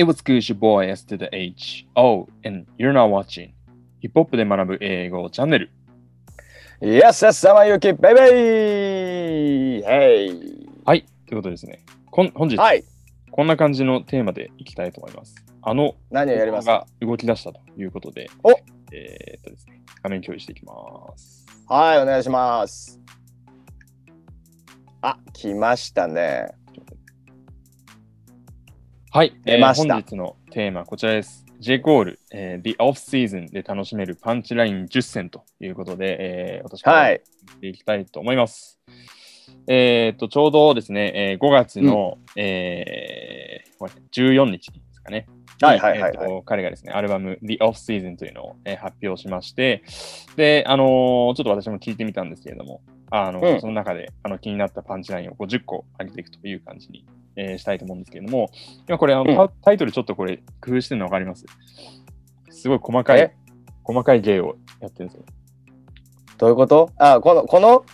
It was good, your boy S to the H. Oh, and you're not watching. ヒップホップで学ぶ英語チャンネル。Yes, yes, さまゆき、ベイベイヘイはい、ということでですね。こん本日、はい、こんな感じのテーマでいきたいと思います。あの、何をやります？かが動き出したということで、おえーっとですね、画面共有していきます。はい、お願いします。あ、来ましたね。はい、えー本日のテーマ、こちらです。J コール、えー The Off-Season で楽しめるパンチライン10選ということで、えー私からやっはい、ていきたいと思います。えーっと、ちょうどですね、えー5月の、えーごめんなさい14日ですかね。はいはいはいえーっと彼がですね、アルバム The Off-Season というのを、えー発表しまして、で、あのーちょっと私も聞いてみたんですけれども、あのうんその中であの気になったパンチラインを50個上げていくという感じに、えーしたいと思うんですけれども、今これあの、うんタタイトルちょっとこれ工夫してるの分かりますすごい細かいえ、細かい芸をやってるんですよ。どういうこと？あ、この、この、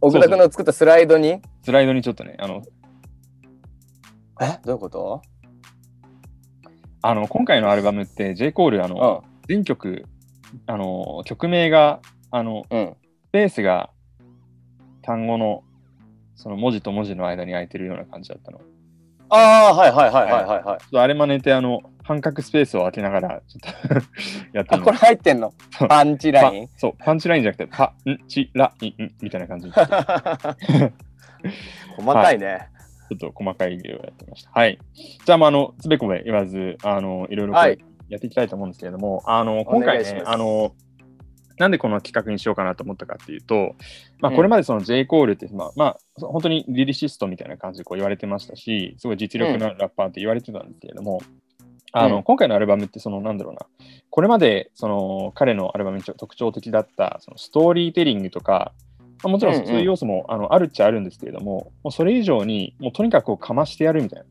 奥田君の作ったスライドに？スライドにちょっとね、あの、え？どういうこと？あの今回のアルバムって J. コールあの、全曲あの曲名があのうん。うん。スペースが単語のその文字と文字の間に空いてるような感じだったの。ちょああ、はいはいはいはいはいはい。っとあれ真似てあの半角スペースを開けながらちょっとやってあ、みこれ入ってんの？パンチライン？パそうパンチラインじゃなくてパンチラインみたいな感じ 細かいね。っと細かい芸をやってました。はい。じゃあ、まあ、あのつべこべ言わずあのいろいろやっていきたいと思うんですけれども、あの今回ねあのなんでこの企画にしようかなと思ったかっていうと、まあ、うんこれまでその J. コールって、まあまあ、そ本当にリリシストみたいな感じでこう言われてましたし、すごい実力のラッパーって言われてたんですけれども、あのうん今回のアルバムってそのなんだろうな、これまでその彼のアルバムに特徴的だったそのストーリーテリングとか、まあもちろんうんうんそういう要素も、あのあるっちゃあるんですけれども、もうそれ以上にもうとにかくかましてやるみたいな。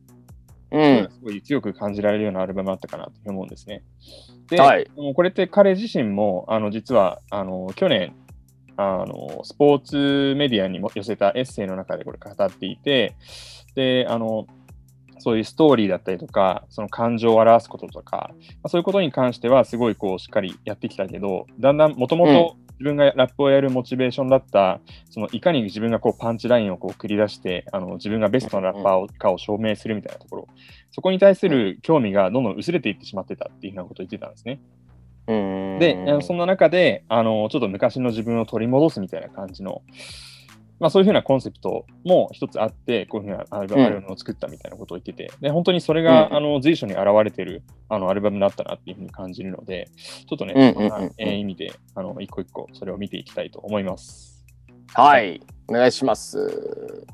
うん。すごい強く感じられるようなアルバムだったかなと思うんですね。で、はいもうこれって彼自身もあの実はあの去年あのスポーツメディアにも寄せたエッセイの中でこれ語っていてであのそういうストーリーだったりとかその感情を表すこととか、まあそういうことに関してはすごいこうしっかりやってきたけどだんだんもともと自分がラップをやるモチベーションだったそのいかに自分がこうパンチラインをこう繰り出してあの自分がベストなラッパーをかを証明するみたいなところそこに対する興味がどんどん薄れていってしまってたっていうふうなことを言ってたんですね。うん。で、そんな中であの、ちょっと昔の自分を取り戻すみたいな感じの、まあ、そういうふうなコンセプトも一つあって、こういうふうなアルバムを作ったみたいなことを言ってて、で本当にそれが、うんあの随所に現れてるあのアルバムだったなっていうふうに感じるので、ちょっとね、うんうんうんそんなえー意味であの一個一個それを見ていきたいと思います。はい。お願いします。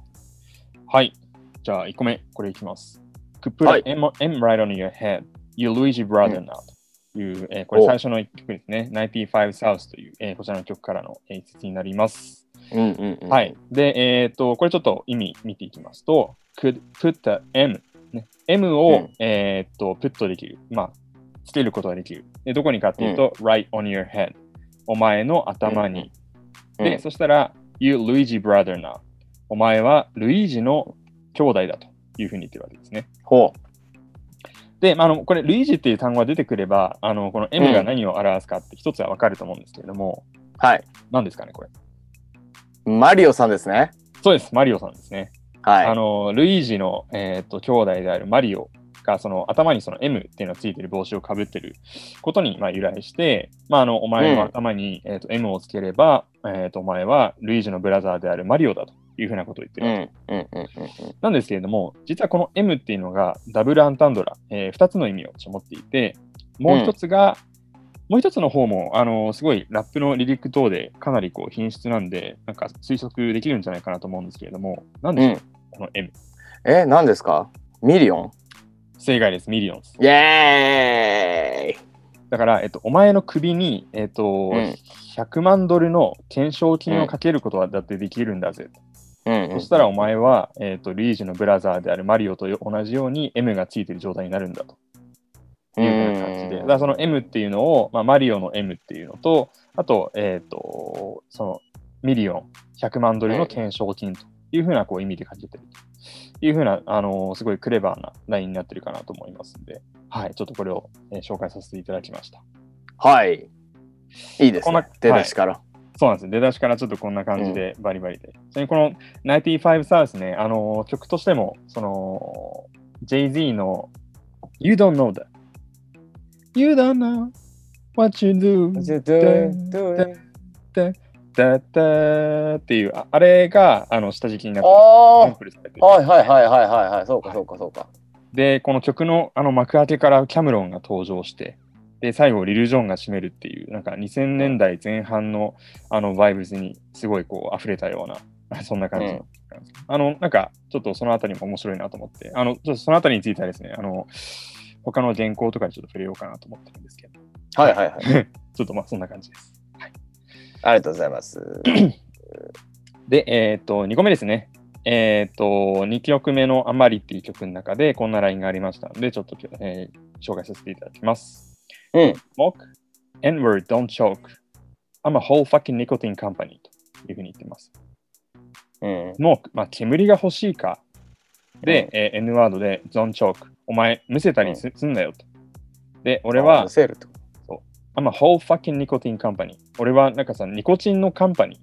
はい。じゃあ、1個目、これいきます。Could put はい M, M right on your head, you Luigi brother うん now という、えーこれお最初の1曲ですね。95 South という、えーこちらの曲からのえー一節になります。うんうんうん。はい。。で、えっ、と、これちょっと意味見ていきますと、could put the M、ね、M を、うんえっ、と、プットできる。まあ、つけることができる。でどこにかっていうと、right on your head。お前の頭に。で、そしたら、You Luigi brother now。お前はルイージの兄弟だというふうに言ってるわけですね。ほで、まあ、あのこれ、ルイージっていう単語が出てくれば、あのこのう M んが何を表すかって一つはわかると思うんですけれども、う。はい。何ですかね、これ。マリオさんですね。そうです、マリオさんですね。はい。あのルイージの、えー、と兄弟であるマリオがその頭にその M っていうのがついてる帽子をかぶってることにまあ由来して、まあ、あのお前の頭に、えー、と M をつければ、えー、とお前はルイージのブラザーであるマリオだというふうなことを言ってうるわけんうんうんうんなんですけれども、実はこの M っていうのがダブルアンタンドラ、え2つの意味を持っていて、もう一つが、もう一つの方も、あのすごいラップのリリック等でかなりこう品質なんで、なんか推測できるんじゃないかなと思うんですけれども、何でしょう、うんこの M。え、何ですか？ミリオン？正解です、 millions。イエーイだから、えっと、お前の首に、えっとうん100万ドルの懸賞金をかけることはだってできるんだぜ。うんうんそしたらお前は、えっと、ルイージの brother であるマリオと同じように M がついてる状態になるんだと。いうふうな感じで、だからその M っていうのを、まあ、マリオの M っていうのと、あと、えっ、と、そのミリオン、100万ドルの懸賞金というふうなこう意味で書きてるというふうな、あのーすごいクレバーなラインになってるかなと思いますんで、はい、ちょっとこれを、えー紹介させていただきました。はい。いいですこんなね。出だしから。そうなんですね。出だしからちょっとこんな感じでバリバリで。ちなみにこの95サウスね、あのー曲としても、その、Jay-Z の You don't know that. You don't know what you do. だだっていう、ああれがあの下敷きになってサンプルされてるあはいはいはいはいはいはい。そうかそうかそうか。で、この曲のあの幕開けからキャムロンが登場して、で、最後リル・ジョンが締めるっていう、なんか2000年代前半のあのバイブスにすごいこう溢れたような、そんな感じの曲なんあの、なんかちょっとそのあたりも面白いなと思って、あの、ちょっとそのあたりについてはですね、あの、他の原稿とかにちょっと触れようかなと思ってるんですけど、はいはいはい。ちょっとまあそんな感じです。ありがとうございます。で、えっ、と、2個目ですね。えっ、と、2曲目のアマリっていう曲の中でこんなラインがありましたので、ちょっと、えー紹介させていただきます。うん。Smoke, N-word, don't choke. I'm a whole fucking nicotine company というふうに言ってます。うん。Smoke、まあ、煙が欲しいか。で、えー N ワードで don't choke。お前、むせたりす,、んなよと。で、俺はあ、セールってこ I'm a whole fucking nicotine company。俺はなんかさ、ニコチンのカンパニー、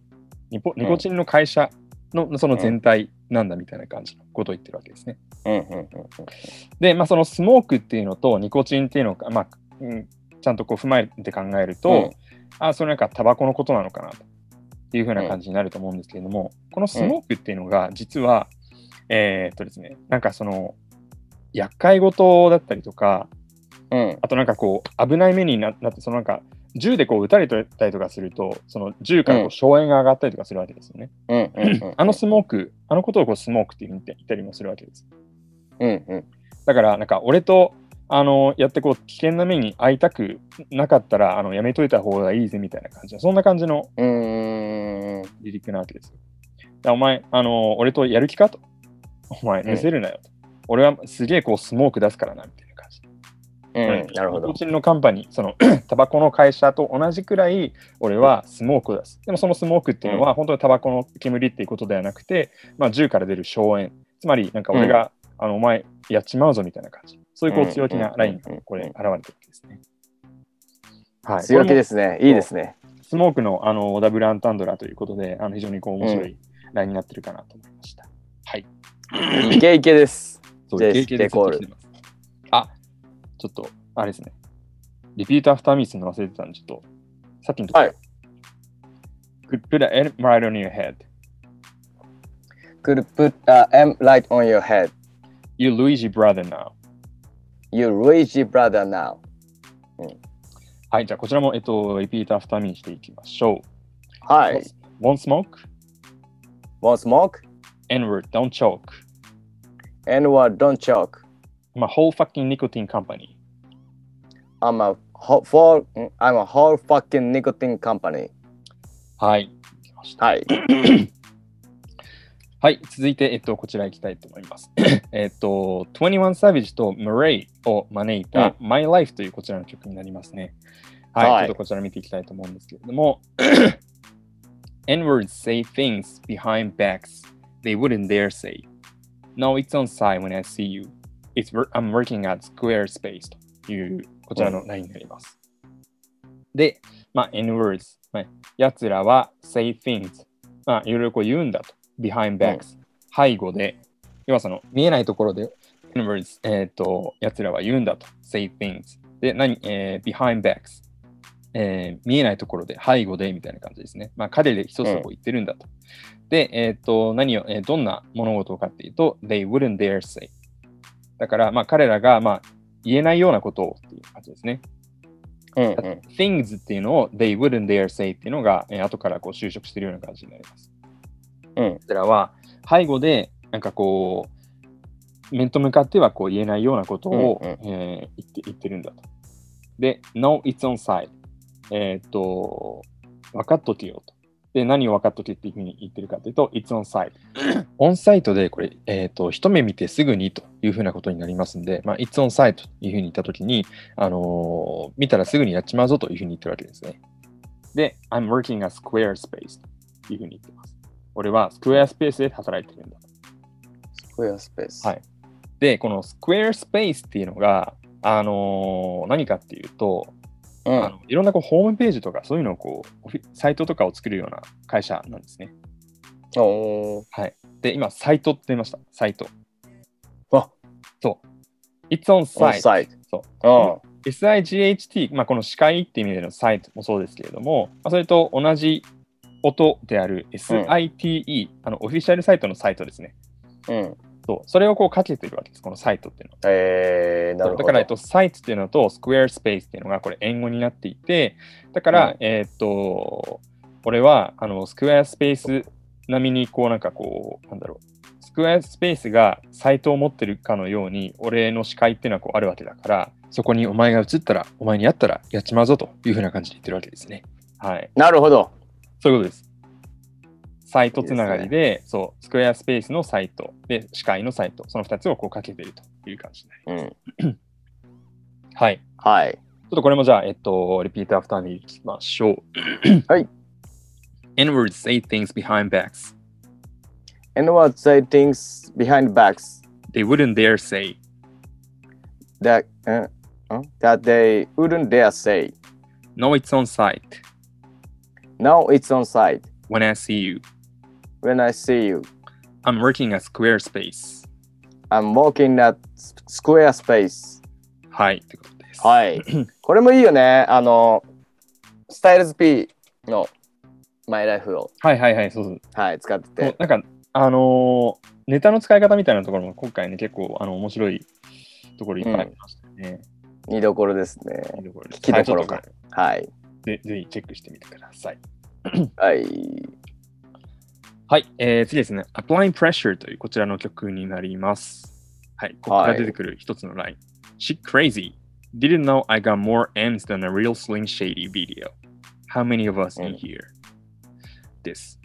ニポニコチンの会社のその全体なんだみたいな感じのことを言ってるわけですね。と。うんうんうんで、まあ、そのスモークっていうのとニコチンっていうのが、まあうん、ちゃんとこう踏まえて考えると、うんあ、それなんかタバコのことなのかなというふうな感じになると思うんですけれども、このスモークっていうのが実は、えーっとですね、なんかその厄介事だったりとか、うん。あとなんかこう危ない目にななって、そのなんか銃でこう撃たれたりとかすると、その銃からこううん硝煙が上がったりとかするわけですよね。うんうんうん。あのスモーク、あのことをこうスモークって言ったりもするわけです。うんうん。だから、なんか俺とあのやってこう危険な目に遭いたくなかったらあのやめといた方がいいぜみたいな感じの、そんな感じの。離陸なわけですお前、あの俺とやる気かと。お前、うん見せるなよと。俺はすげえこうスモーク出すからなみたいな感じ。うん。なるほどニコ。チンのカンパニー、その タバコの会社と同じくらい俺はスモークを出す。でもそのスモークっていうのは本当にタバコの煙っていうことではなくて、まあ、銃から出る硝煙。つまり、なんか俺が、あのお前やっちまうぞみたいな感じ。そういうこう強気なラインがこれ現れてるわけですね。はい、強気ですね。いいですね。スモークのあのダブルアンタンドラということで、あの非常にこう面白いラインになってるかなと思いました。はい。イケイケです。そう、ジェイ経験でコール。あ、ちょっと、あれですね。リピートアフターミスの忘れてたんで、ちょっと、さっきのところ。はい Could put an M right on your head. Could put a M light on your head. You Luigi brother now. You Luigi brother now. はい、じゃあこちらも、えっと、リピートアフターミーしていきましょう。はい。One smoke, One smoke N-word, don't choke. one don't choke. I'm a whole fucking nicotine company. I'm a whole, for, I'm a whole fucking nicotine company. はい。はい。はい、続いて、えっと、こちら行きたいと思います。えっと、21 Savage と Murray を招いた My Life というこちらの曲になりますね。はい、はいちょっとこちら見ていきたいと思うんですけれども、N-words say things behind backs they wouldn't dare say. No, it's on side when I see you. It's I'm working at Squarespace というこちらのラインになります。で、まあ、N-words、まあ、やつらは say things、まあ、いろいろこう言うんだと。behind backs、背後で、要はその見えないところで、N-words、えっ、と、やつらは言うんだと。say things。で、何、えー behind backs、えー見えないところで、背後でみたいな感じですね。まあ、彼で一つこう言ってるんだと。で、えっ、と、何を、えーどんな物事かっていうと、they wouldn't dare say。だから、まあ、彼らが、まあ、言えないようなことをっていう感じですね。うんうん。things っていうのを they wouldn't dare say っていうのが、えー後からこう就職してるような感じになります。うんこちらは背後でなんかこう面と向かってはこう言えないようなことを、うんうんえー言って言ってるんだと。で、no, it's on side。えーっと、分かっとけよと。で、何を分かっとけっていうふうに言ってるかというと、it's on side。オンサイトでこれ、えーっと、一目見てすぐにというふうなことになりますんで、まあ、it's on side というふうに言ったときに、あのー見たらすぐにやっちまうぞというふうに言ってるわけですね。で、I'm working at Squarespace というふうに言ってます。俺はスクエアスペースで働いてるんだ。スクエアスペース。はいで、このスクエアスペースっていうのが、あのー何かっていうと、うん。あのいろんなこうホームページとかそういうのをこうサイトとかを作るような会社なんですね。おーはい。で、今、サイトって言いました。サイト。あそう。It's on オン site. サイそう。ト。SIGHT、まあ、この視界っていう意味でのサイトもそうですけれども、まあ、それと同じ音である SITE、あのオフィシャルサイトのサイトですね。うん。うん。そうそれをこうかけてるわけです、このサイトっていうのは。えー、なるほど。だから、えっと、サイトっていうのとスクエアスペースっていうのがこれ、英語になっていて、だから、うんえっと、俺はあのスクエアスペース並みに、こう、なんかこう、なんだろう、スクエアスペースがサイトを持ってるかのように、俺の視界っていうのはこうあるわけだから、そこにお前が映ったら、お前に会ったらやっちまうぞというふうな感じで言ってるわけですね。はい。なるほど。そういうことです。サイトつながりで、そう、スクエアスペースのサイトで、視界のサイト、その2つをこうかけてるという感じになります。うん。はい。ちはい。ょっとこれもじゃあ、えっと、リピートアフターにいきましょう。はい。N-words say things behind backs. And what say things behind backs They wouldn't dare say. that, uh, uh, that they wouldn't dare say. No, it's on site. Now it's on site. When I see you, When I see you, I'm working at Squarespace. I'm walking at Squarespace. はい、ってことです。はい。これもいいよね。あの、スタイルズ P のマイライフを、はいはいはい、そうそう。はい、使ってて。もうなんか、あのーネタの使い方みたいなところも今回ね、結構あの面白いところいっぱいありましたね。見どころですね。いいところです聞きどころかはい。ぜぜひチェックしてみてください。はい。はい、えー次ですね。Applying Pressure というこちらの曲になります。はい、ここから出てくる一つのライン。She crazy. Didn't know I got more M's than a real Slim Shady video. How many of us in うん here? です。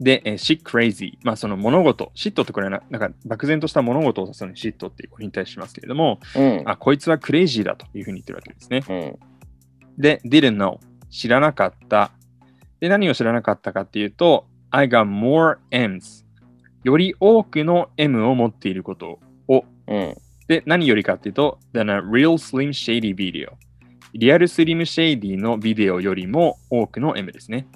で、えー、she crazy。まあ、その物事、シットってこれはな、なんか漠然とした物事を指すのにシットっていう語に対しますけれども、うん。あ、こいつはクレイジーだというふうに言ってるわけですね。うん。で、didn't know 知らなかった。で、何を知らなかったかっていうと、I got more M's より多くの M を持っていることを。うん。で、何よりかっていうと、than a real slim shady video リアルスリムシェイディのビデオよりも多くの M ですね。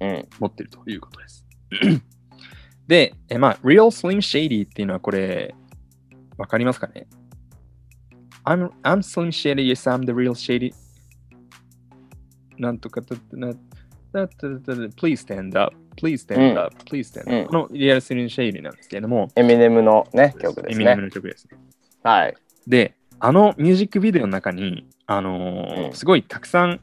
うん。持ってるということです。で、えまあ、real slim shady っていうのはこれ、わかりますかね ?I'm, I'm slim shady, yes, I'm the real shady. なんとかだってな、please stand up, please うん stand up, please stand up、のリアルスリムシェイディなんですけれども、エミネムのね、曲ですエミネムね。の曲ですね。はい。で、あのミュージックビデオの中に、あのすごいたくさん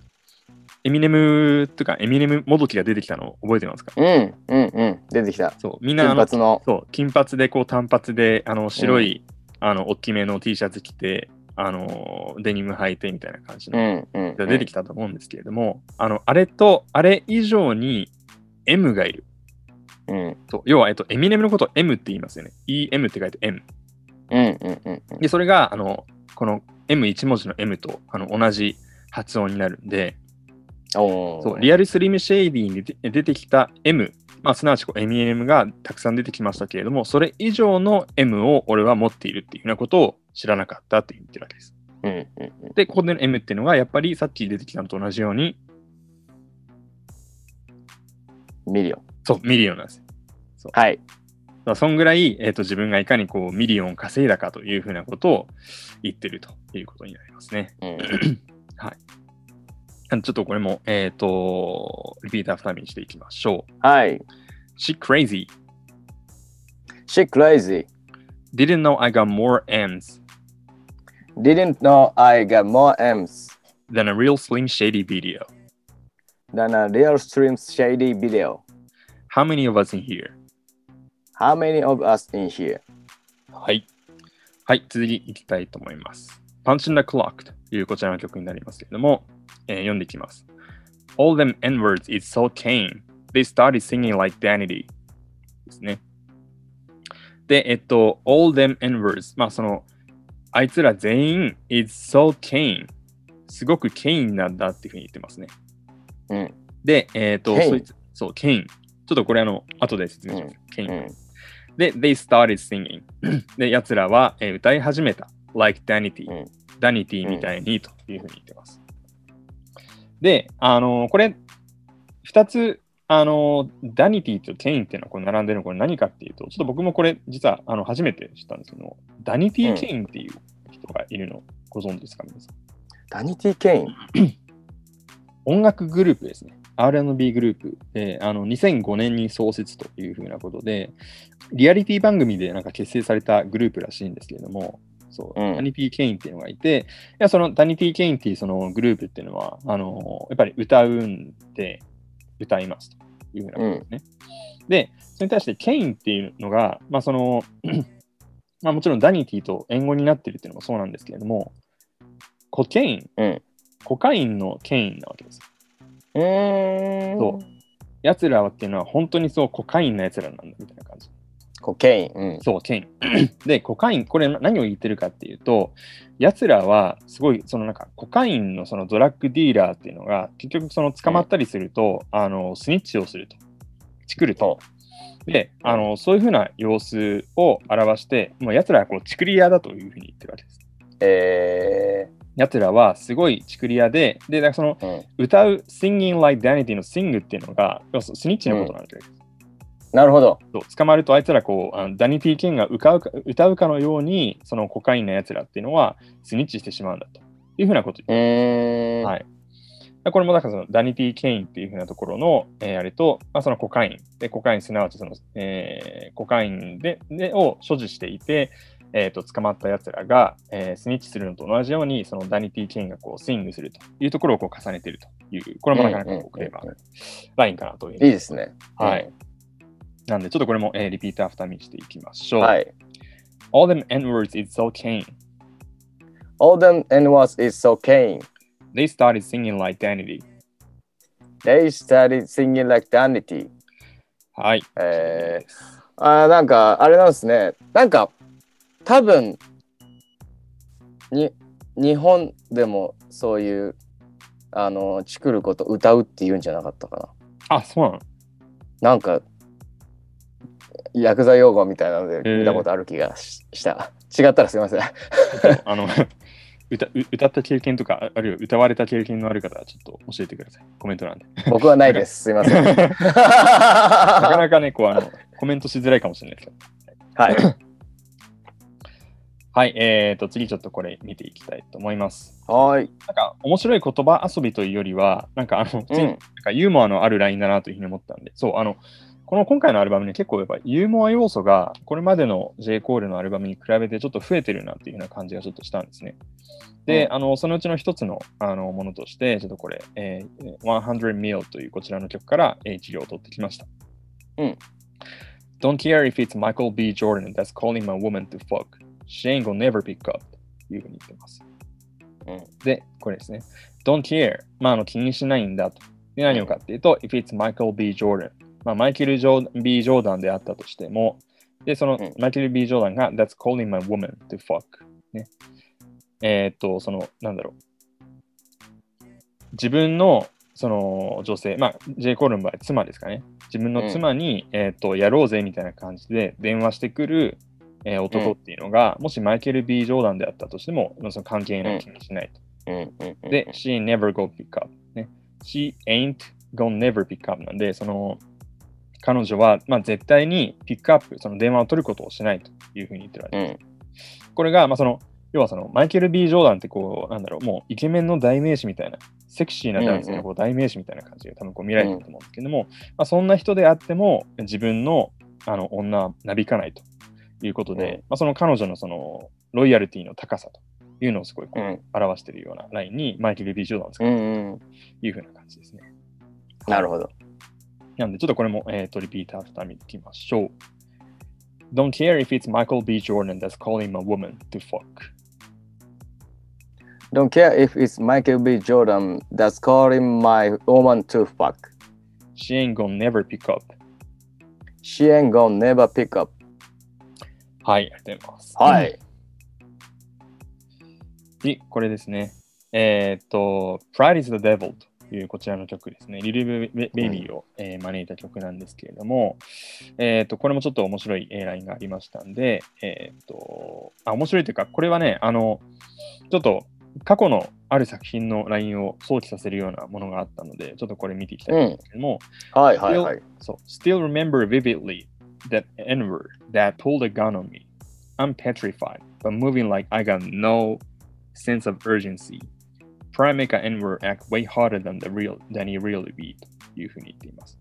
エミネムとかエミネムもどきが出てきたのを覚えてますか？うん。うん。うん。出てきた。そう、みんな金髪の。そう金髪でこう単発であの白い、あの大きめの T シャツ着て、あのデニム履いてみたいな感じうの出てきたと思うんですけれども、あのあれとあれ以上に M がいる。うん。そう要は、えっと、エミネムのことを M って言いますよね。EM って書いて M。うん。うん。うん。で、それがあのこの M1 文字の M とあの同じ発音になるんで、そうリアルスリムシェイディに出て出てきた M、まあ、すなわちこうエミネムがたくさん出てきましたけれども、それ以上の M を俺は持っているっていうふうなことを知らなかったって言ってるわけです。うん。うん。で、ここでの M っていうのがやっぱりさっき出てきたのと同じように、ミリオン。そう、ミリオンなんですよ。はい。だそんぐらい、えー、と自分がいかにこうミリオンを稼いだかというふうなことを言ってるということになりますね。うん。ちょっとこれも、えっ、と、リピートアフターミーにしていきましょう。はい。She crazy. She crazy. Didn't know I got more M's Didn't know I got more M's than a real slim shady video. than a real stream shady video. How many of us in here? How many of us in here? はい。はい、続きいきたいと思います。Punch in the Clock というこちらの曲になりますけれども、えー読んでいきます。All them N-words is so tame. They started singing like Danity. ですね。で、えっと、All them N-words。まあ、その、 あいつら全員 is so tame. すごくケインなんだっていうふうに言ってますね。うん。で、えっと、Kane そいつ、そう、ケイン。ちょっとこれあの、後で説明します。ケインうん。で、they started singing. で、奴らは、えー歌い始めた。like danity、うんダニティみたいにというふうに言ってます。で、あのーこれ、二つ、あのーダニティとケインっていうのはこれ並んでるのこれ何かっていうと、ちょっと僕もこれ実はあの初めて知ったんですけど、ダニティケインっていう人がいるのご存知ですか皆さん？ダニティ・ケイン？音楽グループですね。R&B グループで、あの2005年に創設というふうなことで、リアリティ番組でなんか結成されたグループらしいんですけれども、そう、うんダニティ・ケインっていうのがいて、いやそのダニティ・ケインっていうそのグループっていうのは、あのやっぱり歌うんで歌いますというふうなことですね。で、それに対してケインっていうのが、まあその、まあもちろんダニティと縁語になってるっていうのもそうなんですけれども、 cocaine、うんコカインのケインなわけです。そう奴らはっていうのは本当にそうコカインの奴らなんだみたいな感じ。コケイン。うん。そう、ケイン。で、コカイン、これ何を言ってるかっていうと、奴らはすごい、そのなんかコカインのそのドラッグディーラーっていうのが、結局その捕まったりすると、あの、スニッチをすると。チクると。で、あの、そういうふうな様子を表して、もう奴らはこうチクリ屋だというふうに言ってるわけです。え奴らはすごいチクリ屋で、で、だからそのー。うん。歌う Singing Like Danity の Sing っていうのが、スニッチのことなんです。なるほど。捕まるとあいつらこうあのダニティ・ケインが歌うか歌うかのようにそのコカインのやつらっていうのは snitch してしまうんだというふうなことうーん。はいこれもだからそのダニティ・ケインっていうふうなところの、えーあれと、まあ、そのコカインでコカインすなわちその、えーコカインででを所持していて、えー、と捕まったやつらが、えー snitch するのと同じようにそのダニティ・ケインがこう sing するというところをこう重ねているというこれもなかなかクレバーなラインかなといういいですね。はい。なんで、ちょっとこれも、えー repeat after me していきましょう。はい。All them N-words is so keen. All them N-words is so keen. They started singing like Danity. They started singing like Danity. はい。えー、あーなんかあれなんですね。なんか多分に日本でもそういうあのチクること歌うって言うんじゃなかったかあ、そうなのな。なんか薬剤用語みたいなのでー見たことある気がしした。違ったらすいません。あの歌う歌った経験とか、ああるいは歌われた経験のある方はちょっと教えてください。コメント欄で。僕はないです。すいません。なかはなかね、こうあの、コメントしづらいかもしれないですけど。い。はい。えーと、次ちょっとこれ見ていきたいと思います。はい。なんか、面白い言葉遊びというよりは、なんか、あの、うんなんかユーモアのあるラインだなというふうに思ったんで、そう、あの、この今回のアルバムに結構やっぱユーモア要素がこれまでの J. コールのアルバムに比べてちょっと増えてるなっていうような感じがちょっとしたんですね。で、うんあのそのうちの一つのあのものとして、ちょっとこれ、えー、100 Mil というこちらの曲から、えー、治療を取ってきました。うん。Don't care if it's Michael B. Jordan that's calling my woman to fuck. She ain't gonna never pick up. というふうに言ってます。うんで、これですね。Don't care. まあ、あの気にしないんだと。で何をかっていうと、if it's Michael B. Jordan。まあ、マイケル・ジョー B. ジョーダンであったとしても、で、その、うんマイケル・ B. ジョーダンが That's calling my woman to fuck。ね。えーっと、その、なんだろう。自分の、その女性、まあ、J. コールの場合、妻ですかね。自分の妻に、えーっと、やろうぜみたいな感じで電話してくる、えー男っていうのが、もしマイケル・ B・ ジョーダンであったとしても、その関係ない気にしないと。うんうんうんで、she never go pick up、ね。she ain't gonna never pick up なんで、その、彼女は、まあ、絶対にピックアップ、その電話を取ることをしないというふうに言ってるわけです。これが、まあ、その、要はその、マイケル・ B・ ジョーダンってこう、なんだろう、もうイケメンの代名詞みたいな、セクシーな男性のこう代名詞みたいな感じで多分こう見られてると思うんですけども、まあ、そんな人であっても、自分のあの女はなびかないということで、うんまあ、その彼女のその、ロイヤルティの高さというのをすごいこううん表しているようなラインに、マイケル・ B・ ジョーダンを使ううんうんというふうな感じですね。なるほど。なんで、ちょっとこれも、えー、とリピートアフター見ていきましょう。Don't care if it's Michael B. Jordan that's calling a woman to fuck. Don't care if it's Michael B. Jordan that's calling my woman to fuck. She ain't gonna never pick up. She ain't gonna never pick up. はい、ありがとうございます。はい。次、これですね。えーっと、Pride is the devil というこちらの曲ですね。リルベベイビーを、えー招いた曲なんですけれども、えっ、と、これもちょっと面白いえーラインがありましたんで、えっ、と、あ、面白いというか、これはね、あの、ちょっと過去のある作品のラインを想起させるようなものがあったので、ちょっとこれ見ていきたいんですけども、はいはいはい。そう、still remember vividly that N-word that pulled a gun on me. I'm petrified, but moving like I got no sense of urgency. Try make an N-word act way harder than the real than he really be というふうに言っています。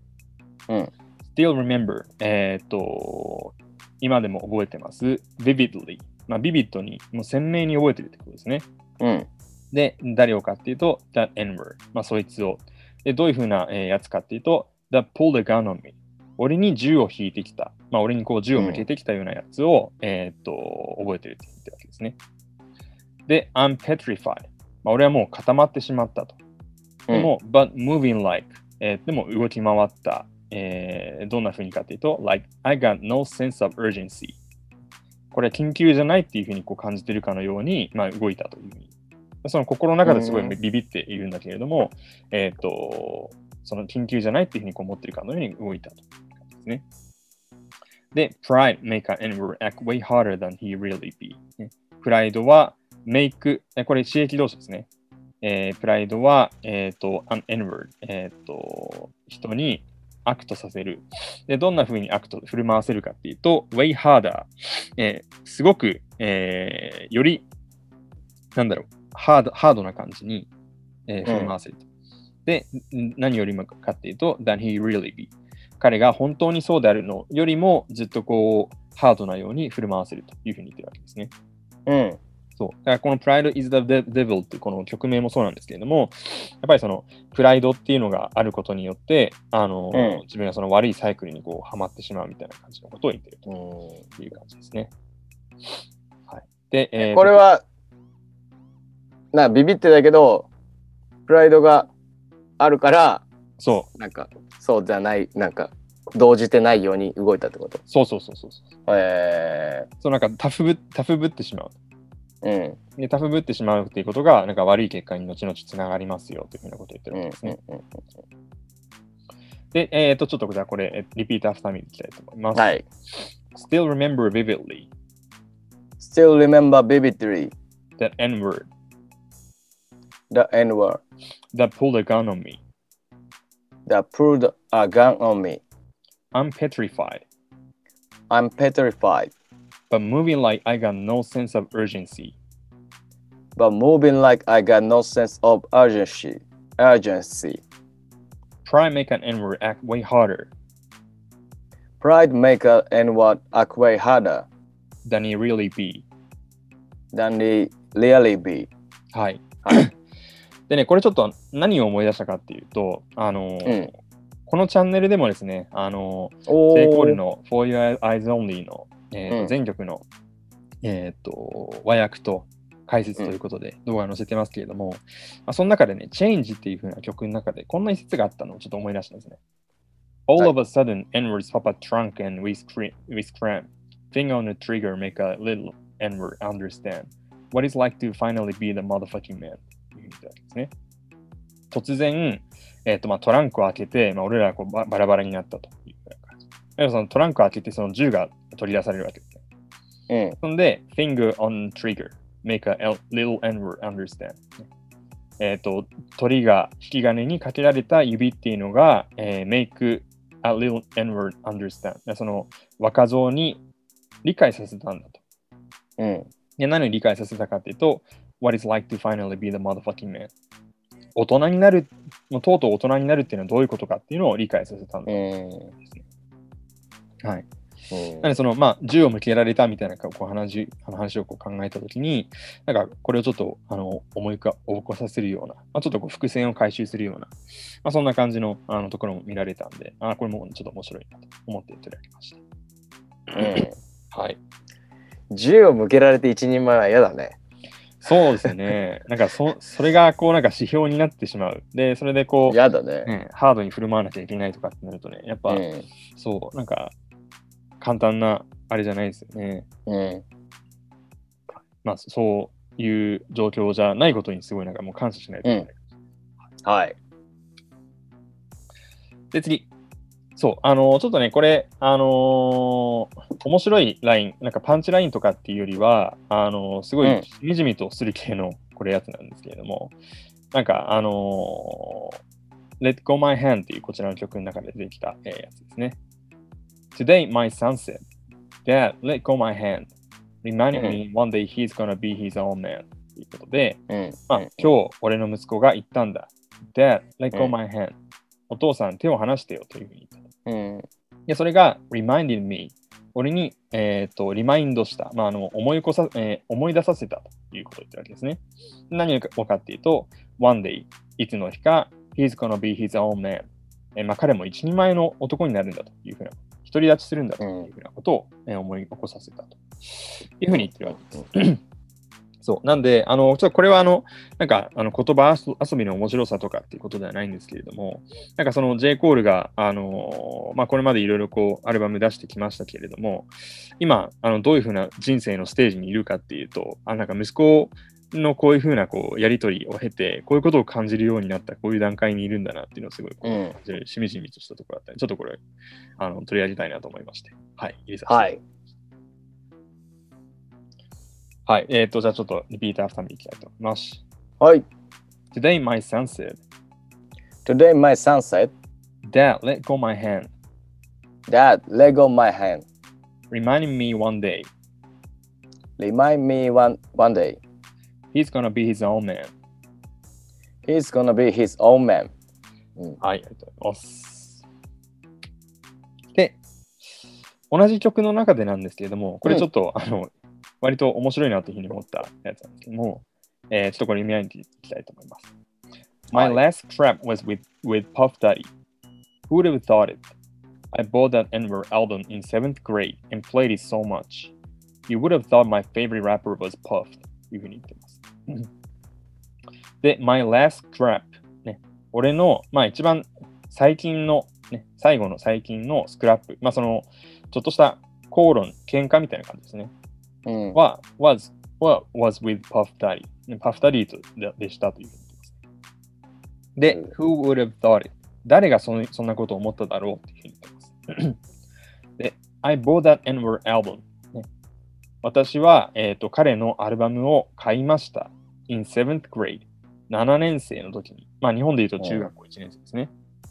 うん。still remember えーっと、今でも覚えてます。vividly まあ、ビビッドに、もう鮮明に覚えてるってことですね。うん。で、誰をかっていうと、that N-word。まあ、そいつを。で、どういうふうな、えーやつかっていうと、that pulled a gun on me。俺に銃を引いてきた。まあ、俺にこう銃を向けてきたようなやつを、えーっと、覚えてるって言ってるわけですね。で、I'm petrified。まあ、俺はもう固まってしまったと。うんでも、but moving like、えーでも動き回った。えーどんな風にかっていうと、like, I got no sense of urgency。これは緊急じゃないっていう風にこう感じてるかのように、まあ、動いたというふうに。その心の中ですごいうんビビっているんだけれども、えっ、と、その緊急じゃないっていうふうにこう思ってるかのように動いたという感じですね。で、pride make an N-word act way harder than he really be、ね。プライドは make、えこれ使役動詞ですね。えープライドは、えっ、と、an N-word、えっ、と、人に act させる。で、どんな風に act、振る舞わせるかっていうと、way harder、えーすごく、えーより、なんだろう、ハードハードな感じに、えー振り回せると。で、ん何よりもかっていうと、than he really be。彼が本当にそうであるのよりもずっとこう、ハードなように振る舞わせるというふうに言ってるわけですね。うん。そう。だからこの Pride is the Devil っていうこの曲名もそうなんですけれども、やっぱりそのプライドっていうのがあることによって、あの、うん自分がその悪いサイクルにこうはまってしまうみたいな感じのことを言ってるうんという感じですね。はい。で、えーとこれは、な、ビビってだけど、プライドがあるから、そなんか、そうじゃない、なんか、動じてないように動いたってこと？う、そうそうそうそうそう。えそうなんかタフぶタフぶってしまう。ー、うん。で、タフぶってしまうっていうことが、なんか悪い結果に後々つながりますよというふうなことを言ってるうんわけですね。うんうんで、えっ、と、ちょっとじゃあこれ、えリピートアフターミーいきたいと思います。はい。Still remember vividly Still remember vividly that N-word the N-word that pulled a gun on me. that pulled a gun on me. I'm petrified, I'm petrified, but moving like I got no sense of urgency. but moving like I got no sense of urgency. Urgency. Try make an N-word act way harder Pride make a N-word act way harder than it really be. than they really be. はい。はいでね、これちょっと何を思い出したかっていうと、あのーうんこのチャンネルでもですね、あのーおセイコールの For Your Eyes Only の、 えーとうん全曲の、えー、と和訳と解説ということで動画を載せてますけれども、まあ、その中でね、Change っていう風な曲の中でこんな一節があったのをちょっと思い出したんですね。All of a sudden, N-words pop a trunk and we scream, we scram. Finger on the trigger, make a little N-word understand. What it's like to finally be the motherfucking man. というふうに言ったわけですね。突然、えーとまあ、トランクを開けて、まあ、俺らはこうババラバラになったという感じ。そのトランクを開けてその銃が取り出されるわけですね。うん。そんで、finger on trigger, make a little N-word understand. えっ、と、トリガー、引き金にかけられた指っていうのが、えー make a little N-word understand. その若造に理解させたんだと。うん。で何を理解させたかっていうと、What is like to finally be the motherfucking man? 大人になる、もうとうとう大人になるっていうのはどういうことかっていうのを理解させたんだうん。はい。うんなので、その、まあ、銃を向けられたみたいなこう話話をこう考えたときに、なんか、これをちょっとあの思いか起こさせるような、まあ、ちょっとこう伏線を回収するような、まあ、そんな感じのあのところも見られたんで、あこれもちょっと面白いなと思って取り上げましうんた。はい。銃を向けられて一人前は嫌だね。そうですね。なんかそ、それがこう、なんか指標になってしまう。で、それでこう、嫌だね。ね、ハードに振る舞わなきゃいけないとかってなるとね、やっぱ、うん。そう、なんか、簡単な、あれじゃないですよね。うん。まあ、そういう状況じゃないことにすごいなんかもう感謝しないといけない。はい。で、次。そう、あのちょっとね、これ、あのー面白いライン、なんかパンチラインとかっていうよりは、あのーすごいみじみとする系のこれやつなんですけれども、なんか、あのー Let Go My Hand っていうこちらの曲の中で出てきた、えーやつですね。Today my son said, Dad, let go my hand. Reminding me one day he's gonna be his own man. ということで、うん。まあ、うん今日俺の息子が言ったんだ。Dad, let go うん my hand. お父さん手を離してよというふうに言った。うん。で、それが reminded me。俺に、えっ、と、リマインドした。まあ、あの、思い起こさ、えー思い出させたということを言ってるわけですね。何がかっていうと、one day、いつの日か、he's gonna be his own man。えーまあ、彼も一人前の男になるんだというふうな、独り立ちするんだというふうなことを、えー思い起こさせたというふうに言ってるわけです。そう。なんで、あの、ちょっとこれは、あの、なんか、あの言葉遊びの面白さとかっていうことではないんですけれども、なんかその J. コールが、あのまあ、これまでいろいろこう、アルバム出してきましたけれども、今、あの、どういうふうな人生のステージにいるかっていうと、あなんか息子のこういうふうなこうやりとりを経て、こういうことを感じるようになった、こういう段階にいるんだなっていうのをすごいこううんしみじみとしたところだったり、ちょっとこれ、あの、取り上げたいなと思いまして。はい、入れさせてはい。はい。えっ、と、じゃあちょっと repeat after me いきたいと思います。はい。Today my son said, Today my son said, Dad, let go my hand, Dad, let go my hand. reminding me one day Remind me one, one day. he's gonna be his own man. He's gonna be his own man. はい、ありがとうございます。で、同じ曲の中でなんですけれども、これちょっと、あの、割と面白いなというふうに思ったやつなんですけども、えーちょっとこれ読み上げていきたいと思います。My はい last trap was with, with Puff Daddy. Who would have thought it? I bought that N-word album in 7th grade and played it so much. You would have thought my favorite rapper was Puff というふうに言ってます。 で、My last trap ね、俺の、まあ一番最近の、ね、最後の最近のスクラップ、まあその、ちょっとした口論、喧嘩みたいな感じですね。うん。は、was, は was with Puff Daddy。ね Puff Daddy とででしたという。で、うん who would have thought it? 誰がそのそんなことを思っただろうというふうに言ってます。で、I bought that N-word album、ね。私は、えーと彼のアルバムを買いました。In 7th grade。7年生の時に。まあ日本で言うと中学校1年生ですね。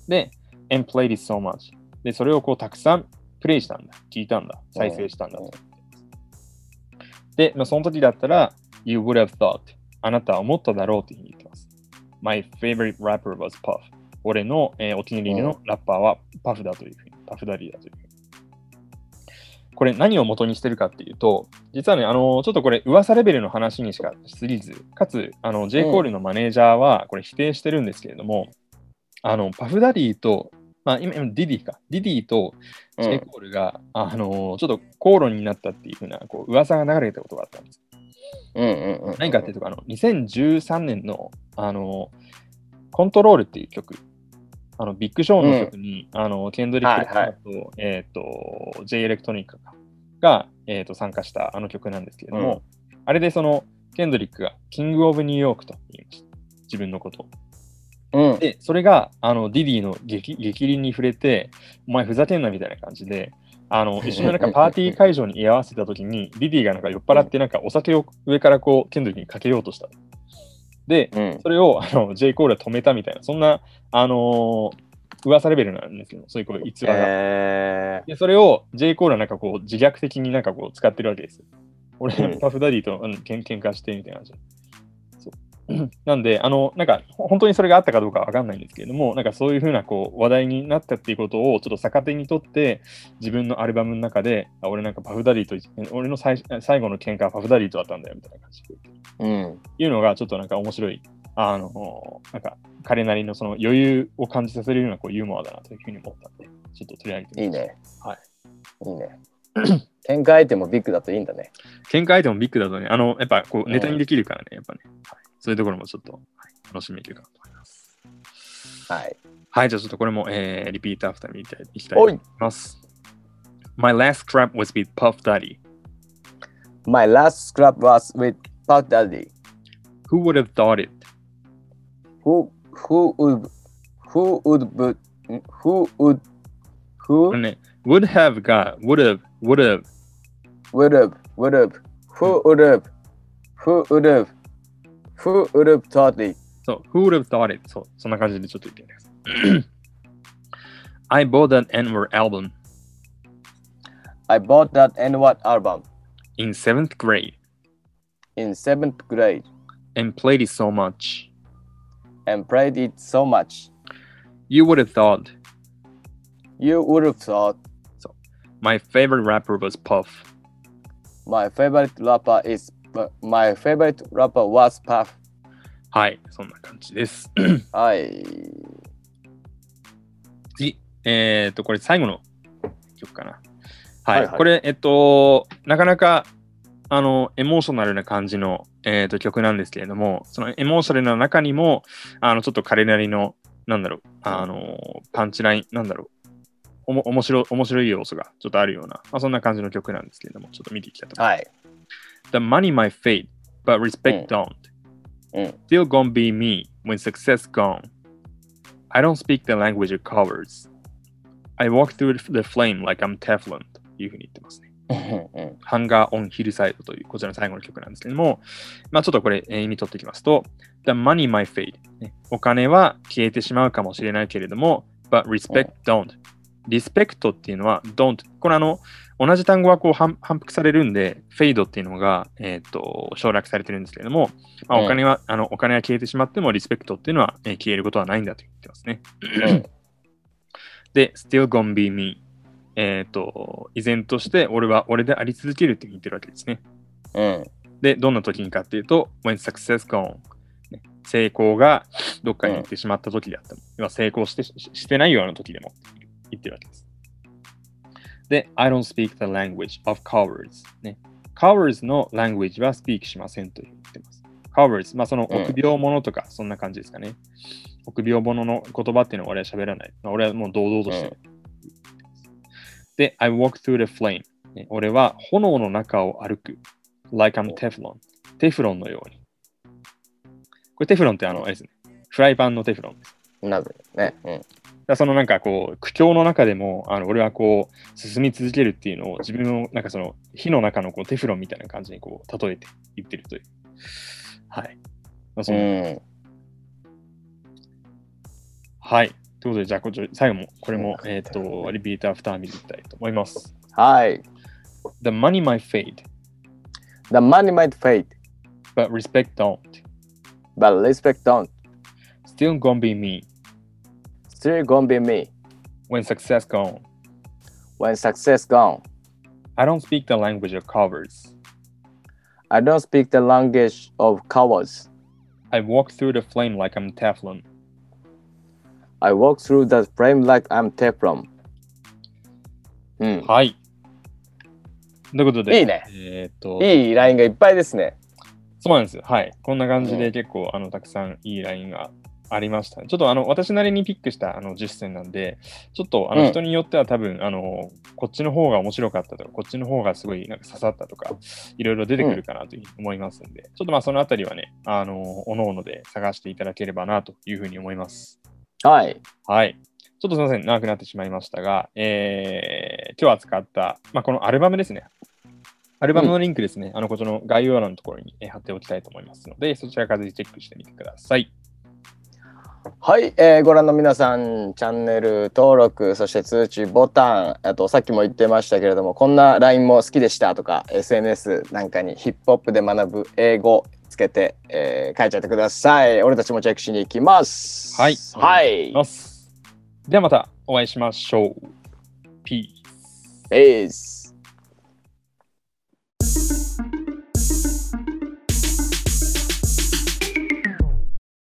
で、and played it so much。で、それをこうたくさんプレイしたんだ。聞いたんだ。再生したんだと。で、まあ、その時だったら、You would have thought あなたは思っただろうというふうに言ってます。My favorite rapper was Puff 俺の、えーお気に入りのラッパーはパフだというふうに、パフダディだというふうに。これ何を元にしてるかっていうと、実はね、あのちょっとこれ噂レベルの話にしかしすぎず、かつ、あの J. コールのマネージャーはこれ否定してるんですけれども、あのパフダディと、まあ今、今ディディか、ディディとうん J. コールが、あのちょっと口論になったっていうふうなこう噂が流れたことがあったんです。うんうんうん。何かっていうと、あの2013年のあのコントロールっていう曲、あのビッグショーの曲に、あのケンドリック・ラマーと,、えー、と J・ エレクトニックが、えー、と参加したあの曲なんですけれども、あれでそのケンドリックがキング・オブ・ニューヨークと言いました。自分のことを。うん。で、それがあのディディの激激鱗に触れて、お前ふざけんなみたいな感じで、あの 一緒になんかパーティー会場に居合わせたときに、ディディがなんか酔っ払って、なんかお酒を上からこう、ケンドリックにかけようとした。で、うん。それをあの J. コールは止めたみたいな、そんな、あのー噂レベルなんですけど、そういうこう逸話が。えでそれを J. コールはなんかこう自虐的になんかこう使ってるわけですよ。俺、うんパフダディとうんけん喧嘩してみたいな感じ なんで、あの、なんか、ほ本当にそれがあったかどうかわかんないんですけれども、なんかそういうふうなこう話題になったっていうことをちょっと逆手にとって、自分のアルバムの中で、あ俺なんかパフダディと、俺の最最後の喧嘩はパフダディとだったんだよみたいな感じでうん。いうのがちょっとなんか面白い、あの、なんか彼なりのその余裕を感じさせるようなこうユーモアだなというふうに思ったんで、ちょっと取り上げてみました。いいね。はい。いいね。展開相手もビッグだといいんだね。喧嘩相手もビッグだとね、あの、やっぱこうネタにできるからね、やっぱね、はい、そういうところもちょっと、はい楽しめるかなと思います。はい。はい、じゃあちょっとこれも、えーリピートアフター見ていきたいと思います。My last trap was with Puff Daddy. My last scrap was with Puff Daddy. Who would have thought it? Who who would who would but who would, こ who れね、would have が would have, would have, would have, would have, who would have, who would have, who would have taught it. そう、who would have thought it? そう、そんな感じでちょっと言ってみてください。I bought that N-word album I bought that N-Word album in seventh grade in seventh grade and played it so much. and played it so much. You would have thought You would have thought my favorite rapper was Puff. my favorite rapper is my favorite rapper was Puff. はい、そんな感じです。はい。次、えっ、と、これ最後の曲かな。はい、はいはいこれ、えっと、なかなか、あの、エモーショナルな感じの、えっと曲なんですけれども、そのエモーショナルな中にも、あの、ちょっと彼なりの、なんだろう、あの、パンチライン、なんだろう、おも面白面白い要素がちょっとあるような、まあ、そんな感じの曲なんですけれども、ちょっと見ていきたいと思います。はい。The money might fade, but respect don't. うん Still gonna be me when success gone. I don't speak the language of cowards. I walk through the flame like I'm Teflon というふうに言ってますね。うんハンガーオンヒルサイドというこちらの最後の曲なんですけども、まあちょっとこれ、えー意味取っていきますと、The money might fade、ね。お金は消えてしまうかもしれないけれども、but respect don't。リスペクトっていうのは don't。これあの、同じ単語はこう反反復されるんで、フェイドっていうのが、えっ、と、省略されてるんですけれども、まあ、うんお金は、あの、お金が消えてしまっても、リスペクトっていうのは、えー消えることはないんだと言ってますね。うんで、still gonna be me。えっ、と、依然として俺は俺であり続けるって言ってるわけですね。うんで、どんな時にかっていうと、when success gone、ね成功がどっかに行ってしまった時であっても、要は成功してししてないような時でも言ってるわけです。で、I don't speak the language of cowards、ね。cowards の language は speak しませんと言ってます。cowards、まあそのうん臆病者とか、そんな感じですかね。臆病者の言葉っていうのは俺は喋らない。まあ、俺はもう堂々としてる。で、I walk through the flame、ね。俺は炎の中を歩く。like I'm Teflon。テフロンのように。これテフロンってあの、あれですね。フライパンのテフロンです。なるね。うんだそのなんかこう、苦境の中でも、あの俺はこう、進み続けるっていうのを自分のなんかその火の中のこうテフロンみたいな感じにこう、例えて言ってるという。はい。まあ、そのうんはい。ということで、じゃあこちら、最後も、これも、えっ、と、リピートアフター見ていきたいと思います。はい。The money might fade, The money might fade, but respect don't. but respect don't. Still gonna be me Still gonna be me when success gone. when success gone. I don't speak the language of cowards. I don't speak the language of cowards. I walk through the flame like I'm Teflon. I walk through the flame like I'm Teflon. うん。はい。ということで、いいね。えっ、と、いいラインがいっぱいですね。そうなんですよ。はい。こんな感じうんで結構、あの、たくさんいいラインが ありました。ちょっとあの、私なりにピックしたあの10選なんで、ちょっとあの、うん人によっては多分、あの、こっちの方が面白かったとか、こっちの方がすごいなんか刺さったとか、いろいろ出てくるかなというふうに思いますんで、ちょっとまあそのあたりはね、あの、おのおので探していただければなというふうに思います。はい。はい。ちょっとすみません、長くなってしまいましたが、えー今日扱った、まあ、このアルバムですね。アルバムのリンクですね、あの、こちらの概要欄のところに、えー貼っておきたいと思いますので、そちらからぜひチェックしてみてください。はい、えーご覧の皆さん、チャンネル登録、そして通知ボタン、あとさっきも言ってましたけれども、こんな LINE も好きでしたとか、SNS なんかにヒップホップで学ぶ英語つけて、えー書いちゃってください。俺たちもチェックしに行きます。はいはい。ますではまたお会いしましょう。ピース。ペース。